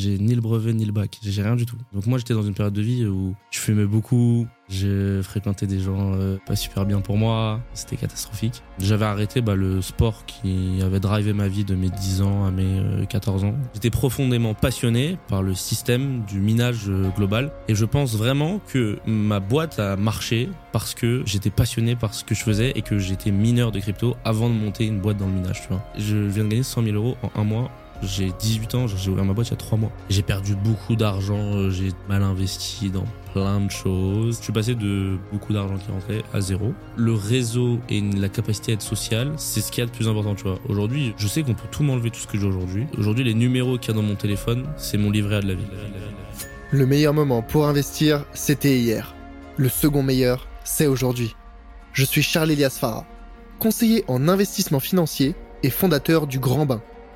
J'ai ni le brevet ni le bac. J'ai rien du tout. Donc moi, j'étais dans une période de vie où je fumais beaucoup. J'ai fréquenté des gens euh, pas super bien pour moi. C'était catastrophique. J'avais arrêté bah, le sport qui avait drivé ma vie de mes 10 ans à mes 14 euh, ans. J'étais profondément passionné par le système du minage euh, global. Et je pense vraiment que ma boîte a marché parce que j'étais passionné par ce que je faisais et que j'étais mineur de crypto avant de monter une boîte dans le minage. Tu vois. Je viens de gagner 100 000 euros en un mois j'ai 18 ans, j'ai ouvert ma boîte il y a 3 mois. J'ai perdu beaucoup d'argent, euh, j'ai mal investi dans plein de choses. Je suis passé de beaucoup d'argent qui rentrait à zéro. Le réseau et la capacité à être social, c'est ce qui y a de plus important, tu vois. Aujourd'hui, je sais qu'on peut tout m'enlever, tout ce que j'ai aujourd'hui. Aujourd'hui, les numéros qu'il y a dans mon téléphone, c'est mon livret A de la vie. Le meilleur moment pour investir, c'était hier. Le second meilleur, c'est aujourd'hui. Je suis Charles Elias Farah, conseiller en investissement financier et fondateur du Grand Bain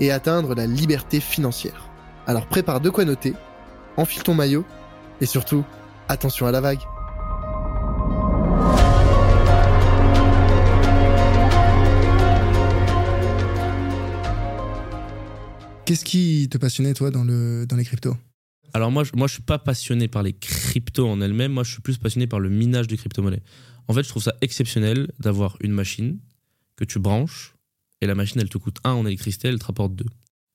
et atteindre la liberté financière. Alors prépare de quoi noter, enfile ton maillot et surtout, attention à la vague. Qu'est-ce qui te passionnait toi dans, le, dans les cryptos? Alors moi, je, moi, je suis pas passionné par les cryptos en elles-mêmes. Moi, je suis plus passionné par le minage de crypto-monnaies. En fait, je trouve ça exceptionnel d'avoir une machine que tu branches et la machine, elle te coûte 1 en électricité, elle te rapporte 2.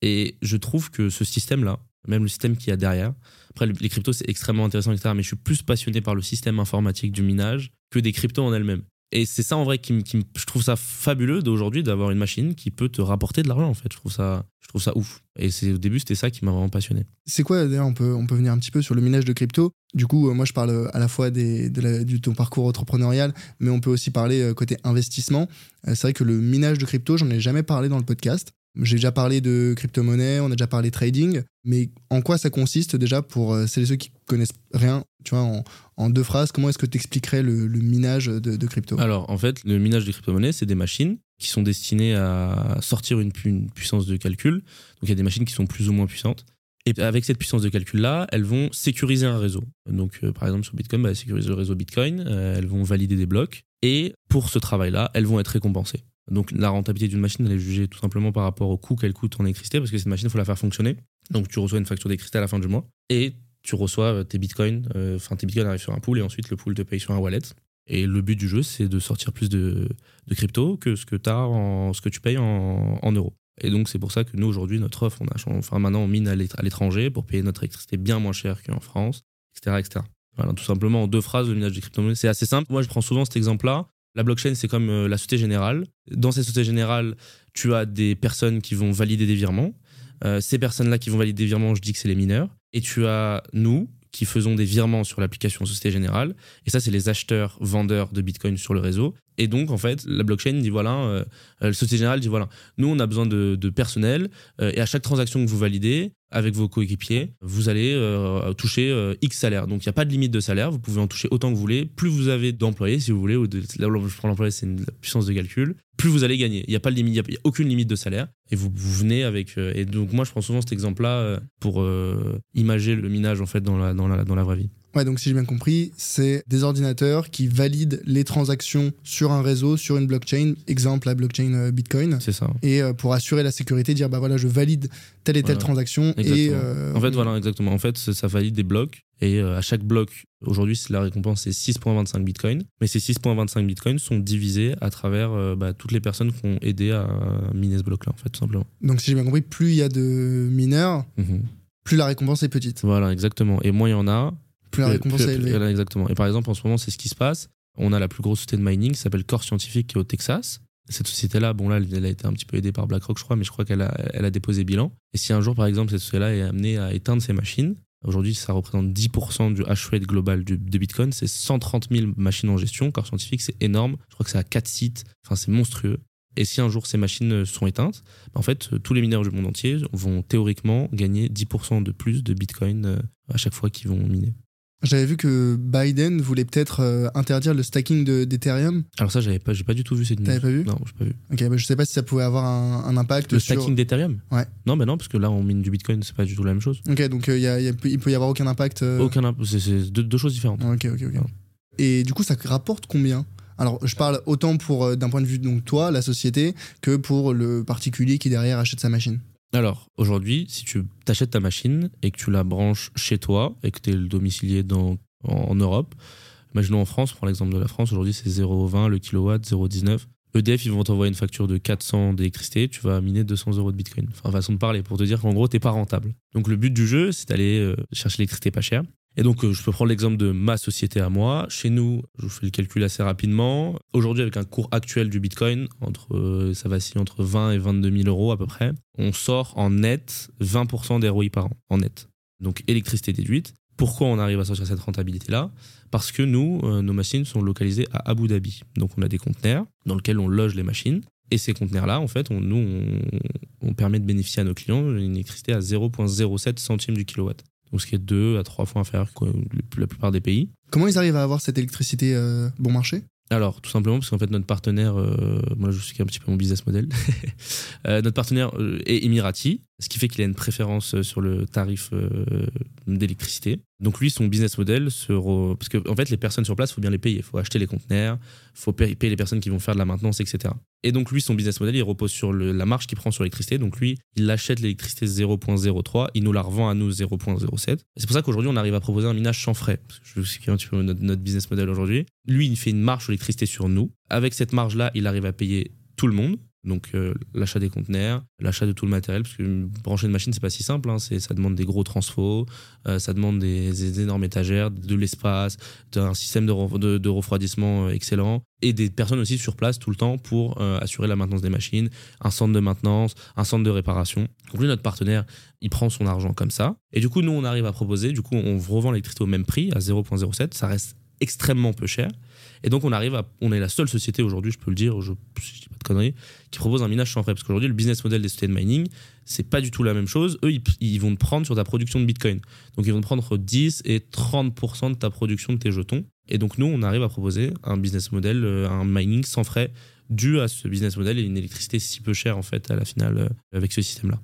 Et je trouve que ce système-là, même le système qu'il y a derrière, après les cryptos c'est extrêmement intéressant, etc. Mais je suis plus passionné par le système informatique du minage que des cryptos en elles-mêmes. Et c'est ça en vrai qui, je trouve ça fabuleux d'aujourd'hui d'avoir une machine qui peut te rapporter de l'argent en fait. Je trouve ça, je trouve ça ouf. Et c'est au début c'était ça qui m'a vraiment passionné. C'est quoi d'ailleurs on peut on peut venir un petit peu sur le minage de crypto. Du coup euh, moi je parle à la fois des, de du ton parcours entrepreneurial, mais on peut aussi parler euh, côté investissement. Euh, c'est vrai que le minage de crypto j'en ai jamais parlé dans le podcast. J'ai déjà parlé de crypto-monnaie, on a déjà parlé trading, mais en quoi ça consiste déjà pour celles et ceux qui connaissent rien, tu vois, en, deux phrases, comment est-ce que tu expliquerais le, minage de, crypto? Alors en fait, le minage de crypto-monnaie, c'est des machines qui sont destinées à sortir une, puissance de calcul. Donc il y a des machines qui sont plus ou moins puissantes. Et avec cette puissance de calcul-là, elles vont sécuriser un réseau. Donc, euh, par exemple, sur Bitcoin, bah, elles sécurisent le réseau Bitcoin, euh, elles vont valider des blocs, et pour ce travail-là, elles vont être récompensées. Donc la rentabilité d'une machine, elle est jugée tout simplement par rapport au coût qu'elle coûte en électricité, parce que cette machine, il faut la faire fonctionner. Donc tu reçois une facture d'électricité à la fin du mois, et tu reçois tes bitcoins, euh, enfin tes bitcoins arrivent sur un pool, et ensuite le pool te paye sur un wallet. Et le but du jeu, c'est de sortir plus de, crypto que ce que, as en, ce que tu payes en, euros. Et donc c'est pour ça que nous aujourd'hui notre offre, on a, enfin maintenant on mine à l'étranger pour payer notre électricité bien moins cher qu'en France, etc., etc. Voilà, tout simplement en deux phrases le minage de crypto-monnaies, c'est assez simple. Moi je prends souvent cet exemple-là la blockchain, c'est comme euh, la Société Générale. Dans cette Société Générale, tu as des personnes qui vont valider des virements. Euh, ces personnes-là qui vont valider des virements, je dis que c'est les mineurs. Et tu as nous qui faisons des virements sur l'application Société Générale. Et ça, c'est les acheteurs, vendeurs de Bitcoin sur le réseau. Et donc, en fait, la blockchain dit voilà, euh, la Société Générale dit voilà, nous, on a besoin de, personnel. et à chaque transaction que vous validez, avec vos coéquipiers, vous allez euh, toucher euh, X salaire. Donc il n'y a pas de limite de salaire, vous pouvez en toucher autant que vous voulez. Plus vous avez d'employés, si vous voulez, ou de, je prends l'employé, c'est une puissance de calcul, plus vous allez gagner. Il n'y a pas de limite, a, aucune limite de salaire. Et vous, venez avec. Euh, et donc moi, je prends souvent cet exemple-là pour imager le minage en fait dans la, dans la, dans la vraie vie. Ouais, donc si j'ai bien compris, c'est des ordinateurs qui valident les transactions sur un réseau, sur une blockchain, exemple la blockchain euh, Bitcoin. C'est ça. Et euh, pour assurer la sécurité, dire bah voilà, je valide telle et telle transaction. Et, euh, en fait, voilà, exactement. En fait, ça valide des blocs. Et à chaque bloc, aujourd'hui, la récompense, c'est 6,25 Bitcoin. Mais ces 6,25 Bitcoin sont divisés à travers bah, toutes les personnes qui ont aidé à miner ce bloc-là, en fait, tout simplement. Donc si j'ai bien compris, plus il y a de mineurs, mhm. plus la récompense est petite. Voilà, exactement. Et moins il y en a, plus la récompense est élevée. exactement. Et par exemple, en ce moment, c'est ce qui se passe. On a la plus grosse société de mining qui s'appelle Core Scientifique qui est au Texas. Cette société-là, bon là, elle a été un petit peu aidée par BlackRock, je crois, mais je crois qu'elle a, elle a déposé bilan. Et si un jour, par exemple, cette société-là est amenée à éteindre ses machines, aujourd'hui, ça représente 10% du hash rate global de Bitcoin, c'est 130 000 machines en gestion. Core Scientifique, c'est énorme. Je crois que c'est à 4 sites. Enfin, c'est monstrueux. Et si un jour ces machines sont éteintes, bah, en fait, tous les mineurs du monde entier vont théoriquement gagner 10% de plus de Bitcoin euh, à chaque fois qu'ils vont miner. J'avais vu que Biden voulait peut-être euh, interdire le stacking de- d'Ethereum. Alors ça, j'avais pas, j'ai pas du tout vu cette news. T'avais pas vu? Non, j'ai pas vu. Ok, bah, je sais pas si ça pouvait avoir un, un impact Le sur. stacking d'Ethereum? Ouais. Non, mais non, parce que là, on mine du Bitcoin, c'est pas du tout la même chose. Ok, donc euh, y a- y a- il peut y avoir aucun impact. euh, Aucun, imp- c'est, deux, deux choses différentes. Ok, ok, ok. Et du coup, ça rapporte combien? Alors, je parle autant pour d'un point de vue donc toi, la société, que pour le particulier qui derrière achète sa machine. Alors, aujourd'hui, si tu t'achètes ta machine et que tu la branches chez toi et que tu es le domicilié en, Europe, imaginons en France, pour l'exemple de la France, aujourd'hui c'est 0,20 le kilowatt, 0,19. EDF, ils vont t'envoyer une facture de 400 d'électricité, tu vas miner 200 euros de bitcoin. Enfin, façon de parler, pour te dire qu'en gros, t'es pas rentable. Donc, le but du jeu, c'est d'aller euh, chercher l'électricité pas chère. Et donc, euh, je peux prendre l'exemple de ma société à moi. Chez nous, je vous fais le calcul assez rapidement. Aujourd'hui, avec un cours actuel du bitcoin, entre, euh, ça vacille entre 20 et 22 000 euros à peu près, on sort en net 20% des ROI par an, en net. Donc, électricité déduite. Pourquoi on arrive à sortir cette rentabilité-là? Parce que nous, euh, nos machines sont localisées à Abu Dhabi. Donc, on a des conteneurs dans lesquels on loge les machines. Et ces conteneurs-là, en fait, nous, on, on permet de bénéficier à nos clients d'une électricité à 0,07 centimes du kilowatt. Donc, ce qui est deux à trois fois inférieur que la plupart des pays. Comment ils arrivent à avoir cette électricité euh, bon marché? Alors, tout simplement parce qu'en fait, notre partenaire, euh, moi je suis un petit peu mon business model, Euh, notre partenaire est Emirati, ce qui fait qu'il a une préférence euh, sur le tarif euh, d'électricité. Donc lui, son business model, re- parce qu'en en fait, les personnes sur place, il faut bien les payer. Il faut acheter les conteneurs, il faut payer les personnes qui vont faire de la maintenance, etc. Et donc lui, son business model, il repose sur la marge qu'il prend sur l'électricité. Donc lui, il achète l'électricité 0.03, il nous la revend à nous 0.07. C'est pour ça qu'aujourd'hui, on arrive à proposer un minage sans frais. Parce que explique un petit peu notre, business model aujourd'hui. Lui, il fait une marge sur sur nous. Avec cette marge-là, il arrive à payer tout le monde. Donc euh, l'achat des conteneurs, l'achat de tout le matériel, parce que brancher une machine c'est pas si simple, hein. ça demande des gros transfos, euh, ça demande des, énormes étagères, de l'espace, un système de, re- de- de refroidissement euh, excellent et des personnes aussi sur place tout le temps pour assurer la maintenance des machines, un centre de maintenance, un centre de réparation. Donc lui notre partenaire, il prend son argent comme ça et du coup nous on arrive à proposer, du coup on revend l'électricité au même prix à 0.07, ça reste extrêmement peu cher. Et donc on arrive à, on est la seule société aujourd'hui, je peux le dire, je, je dis pas de conneries, qui propose un minage sans frais. Parce qu'aujourd'hui, le business model des sociétés de mining, c'est pas du tout la même chose. Eux, ils, ils vont te prendre sur ta production de Bitcoin. Donc ils vont te prendre entre 10 et 30% de ta production de tes jetons. Et donc nous, on arrive à proposer un business model, euh, un mining sans frais, dû à ce business model et une électricité si peu chère en fait à la finale euh, avec ce système-là.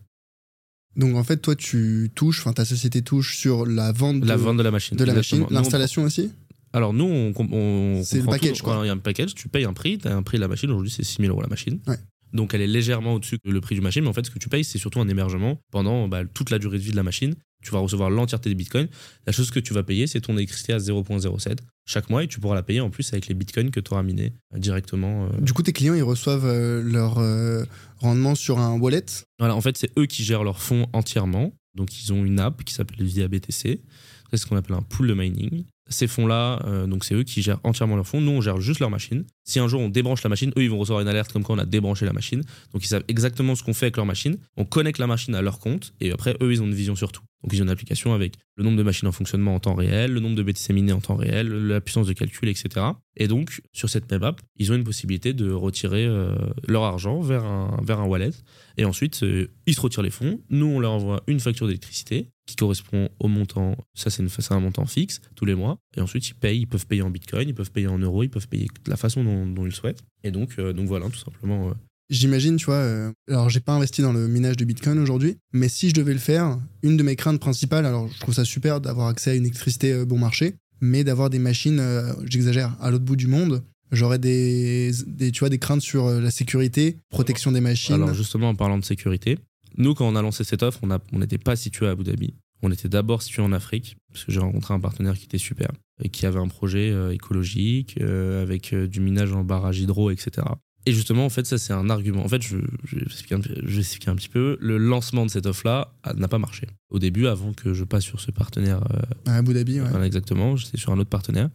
Donc en fait, toi, tu touches, enfin ta société touche sur la vente de La vente de la machine. de la machine, l'installation aussi? Alors nous, on, on C'est le package, Il y a un package, tu payes un prix, tu as un prix de la machine, aujourd'hui c'est 6 000 euros la machine. Ouais. Donc elle est légèrement au-dessus que le prix du machine, mais en fait ce que tu payes c'est surtout un hébergement pendant bah, toute la durée de vie de la machine. Tu vas recevoir l'entièreté des bitcoins. La chose que tu vas payer c'est ton électricité à 0.07 chaque mois et tu pourras la payer en plus avec les bitcoins que tu auras minés euh, directement. euh. Du coup, tes clients, ils reçoivent euh, leur euh, rendement sur un wallet? Voilà, en fait c'est eux qui gèrent leurs fonds entièrement. Donc ils ont une app qui s'appelle VIA BTC. C'est ce qu'on appelle un pool de mining. Ces fonds-là, euh, donc c'est eux qui gèrent entièrement leurs fonds. Nous, on gère juste leur machine. Si un jour on débranche la machine, eux, ils vont recevoir une alerte comme quoi on a débranché la machine. Donc ils savent exactement ce qu'on fait avec leur machine. On connecte la machine à leur compte et après, eux, ils ont une vision sur tout. Donc ils ont une application avec le nombre de machines en fonctionnement en temps réel, le nombre de BTC minés en temps réel, la puissance de calcul, etc. Et donc, sur cette même app, ils ont une possibilité de retirer euh, leur argent vers un, wallet. Et ensuite, euh, ils se retirent les fonds. Nous, on leur envoie une facture d'électricité qui correspond au montant. Ça, c'est un montant fixe tous les mois. Et ensuite, ils payent. Ils peuvent payer en bitcoin, ils peuvent payer en euros, ils peuvent payer de la façon dont, dont ils souhaitent. Et donc, euh, donc voilà, tout simplement. J'imagine, tu vois, euh, alors j'ai pas investi dans le minage de Bitcoin aujourd'hui, mais si je devais le faire, une de mes craintes principales, alors je trouve ça super d'avoir accès à une électricité euh, bon marché, mais d'avoir des machines, euh, j'exagère, à l'autre bout du monde, j'aurais des, tu vois, des craintes sur la sécurité, protection des machines. Alors justement, en parlant de sécurité, nous, quand on a lancé cette offre, on n'était pas situé à Abu Dhabi. On était d'abord situé en Afrique, parce que j'ai rencontré un partenaire qui était super, et qui avait un projet écologique, avec du minage en barrage hydro, etc. Et justement, en fait, ça, c'est un argument. En fait, je, je, vais expliquer un, je vais expliquer un petit peu. Le lancement de cette offre-là a- n'a pas marché. Au début, avant que je passe sur ce partenaire euh, à Abu Dhabi, ouais. voilà, exactement. J'étais sur un autre partenaire.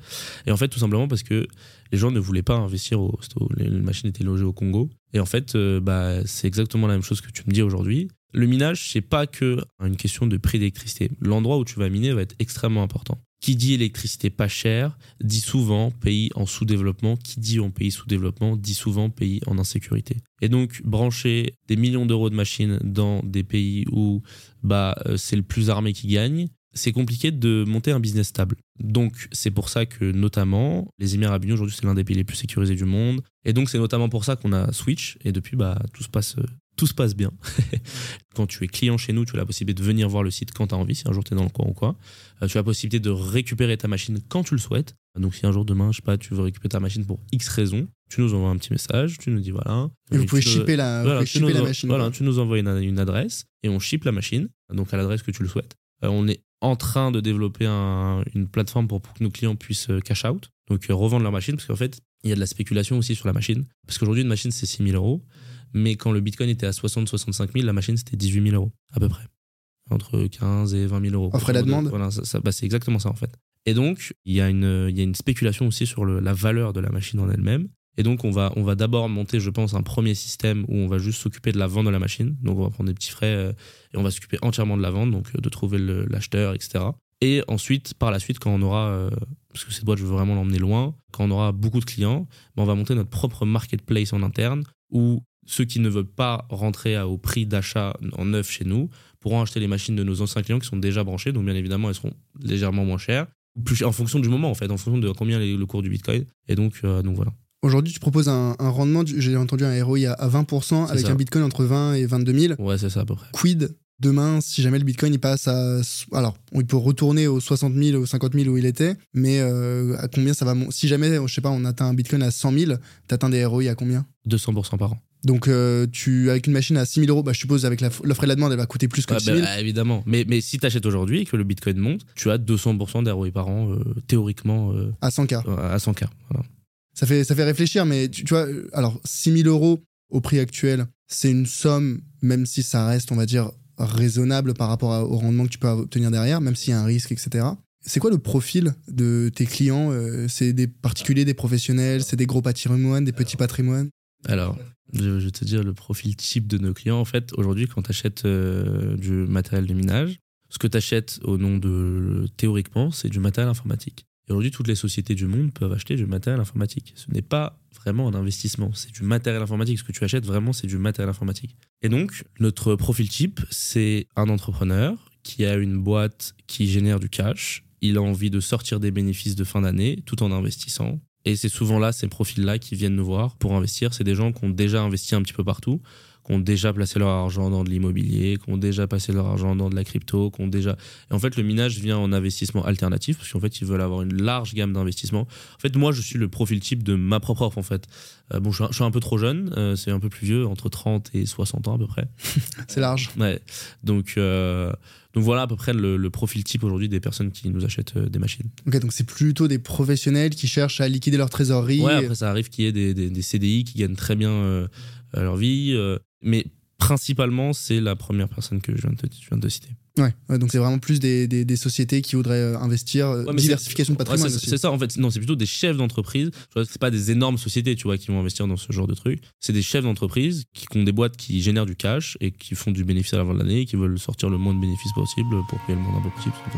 Et en fait, tout simplement parce que les gens ne voulaient pas investir au. au- les machines étaient logées au Congo. Et en fait, euh, bah, c'est exactement la même chose que tu me dis aujourd'hui. Le minage, c'est pas que une question de prix d'électricité. L'endroit où tu vas miner va être extrêmement important. Qui dit électricité pas chère dit souvent pays en sous-développement. Qui dit en pays sous-développement dit souvent pays en insécurité. Et donc brancher des millions d'euros de machines dans des pays où bah euh, c'est le plus armé qui gagne, c'est compliqué de monter un business stable. Donc c'est pour ça que notamment les Émirats Arabes Unis aujourd'hui c'est l'un des pays les plus sécurisés du monde. Et donc c'est notamment pour ça qu'on a Switch et depuis bah tout se passe euh, tout se passe bien. quand tu es client chez nous, tu as la possibilité de venir voir le site quand tu as envie, si un jour tu es dans le coin ou quoi. Euh, tu as la possibilité de récupérer ta machine quand tu le souhaites. Donc si un jour demain, je sais pas, tu veux récupérer ta machine pour X raison, tu nous envoies un petit message, tu nous dis voilà. Et vous pouvez shipper la, voilà, vous pouvez tu shipper la en- machine. Voilà, tu nous envoies une, une adresse et on ship la machine, donc à l'adresse que tu le souhaites. Euh, on est en train de développer un- une plateforme pour, pour que nos clients puissent euh, cash out, donc euh, revendre leur machine, parce qu'en fait, il y a de la spéculation aussi sur la machine. Parce qu'aujourd'hui, une machine, c'est 6 000 euros, mais quand le bitcoin était à 60-65 000, la machine, c'était 18 000 euros, à peu près. Entre 15 et 20 000 euros. Offre et la demande Voilà, ça, ça- bah, c'est exactement ça, en fait. Et donc, il y, a une- il y a une spéculation aussi sur le- la valeur de la machine en elle-même. Et donc, on va, on va d'abord monter, je pense, un premier système où on va juste s'occuper de la vente de la machine. Donc, on va prendre des petits frais euh, et on va s'occuper entièrement de la vente, donc euh, de trouver l'acheteur, etc. Et ensuite, par la suite, quand on aura, euh, parce que cette boîte, je veux vraiment l'emmener loin, quand on aura beaucoup de clients, ben, on va monter notre propre marketplace en interne où ceux qui ne veulent pas rentrer au prix d'achat en neuf chez nous pourront acheter les machines de nos anciens clients qui sont déjà branchés. Donc, bien évidemment, elles seront légèrement moins chères. Plus, en fonction du moment, en fait, en fonction de combien est le cours du bitcoin. Et donc, euh, donc voilà. Aujourd'hui, tu proposes un, un rendement, j'ai entendu un ROI à, à 20% avec ça. un bitcoin entre 20 et 22 000. Ouais, c'est ça à peu près. Quid demain si jamais le bitcoin il passe à. Alors, il peut retourner aux 60 000, aux 50 000 où il était, mais euh, à combien ça va Si jamais, je sais pas, on atteint un bitcoin à 100 000, t'atteins des ROI à combien? 200% par an. Donc, euh, tu, avec une machine à 6 000 euros, bah, je suppose avec l'offre et la demande, elle va coûter plus que Ouais, 6 000. bah, évidemment. Mais, mais si tu achètes aujourd'hui et que le bitcoin monte, tu as 200% d'ROI par an, euh, théoriquement, euh, à 100K. à 100K. Voilà. Ça fait, ça fait réfléchir, mais tu, tu vois, alors 6 000 euros au prix actuel, c'est une somme, même si ça reste, on va dire, raisonnable par rapport au rendement que tu peux obtenir derrière, même s'il y a un risque, etc. C'est quoi le profil de tes clients C'est des particuliers, des professionnels, c'est des gros patrimoines, des petits patrimoines? Alors, je, vais te dire le profil type de nos clients. En fait, aujourd'hui, quand tu achètes du matériel de minage, ce que tu achètes au nom de. Théoriquement, c'est du matériel informatique. Et aujourd'hui, toutes les sociétés du monde peuvent acheter du matériel informatique. Ce n'est pas vraiment un investissement, c'est du matériel informatique. Ce que tu achètes vraiment, c'est du matériel informatique. Et donc, notre profil type, c'est un entrepreneur qui a une boîte qui génère du cash. Il a envie de sortir des bénéfices de fin d'année tout en investissant. Et c'est souvent là, ces profils-là qui viennent nous voir pour investir. C'est des gens qui ont déjà investi un petit peu partout, qui ont déjà placé leur argent dans de l'immobilier, qui ont déjà passé leur argent dans de la crypto, qui ont déjà. Et en fait, le minage vient en investissement alternatif parce qu'en fait, ils veulent avoir une large gamme d'investissements. En fait, moi, je suis le profil type de ma propre offre. En fait, Euh, bon, je suis, un, je suis un peu trop jeune, euh, c'est un peu plus vieux, entre 30 et 60 ans à peu près. C'est large. Ouais. Donc, euh, donc voilà à peu près le, le profil type aujourd'hui des personnes qui nous achètent des machines. Ok, donc c'est plutôt des professionnels qui cherchent à liquider leur trésorerie. Ouais, après ça arrive qu'il y ait des, des- des CDI qui gagnent très bien euh, leur vie, euh, mais principalement c'est la première personne que je viens de te, je viens de te citer. Ouais, ouais, donc c'est vraiment plus des, des- des sociétés qui voudraient euh, investir, euh, Ouais, diversification de patrimoine ouais, c'est- ça en fait. Non, c'est plutôt des chefs d'entreprise. C'est pas des énormes sociétés, tu vois, qui vont investir dans ce genre de trucs. C'est des chefs d'entreprise qui, qui ont des boîtes qui génèrent du cash et qui font du bénéfice à la fin de l'année, et qui veulent sortir le moins de bénéfices possible pour payer le moins d'impôts possible. tout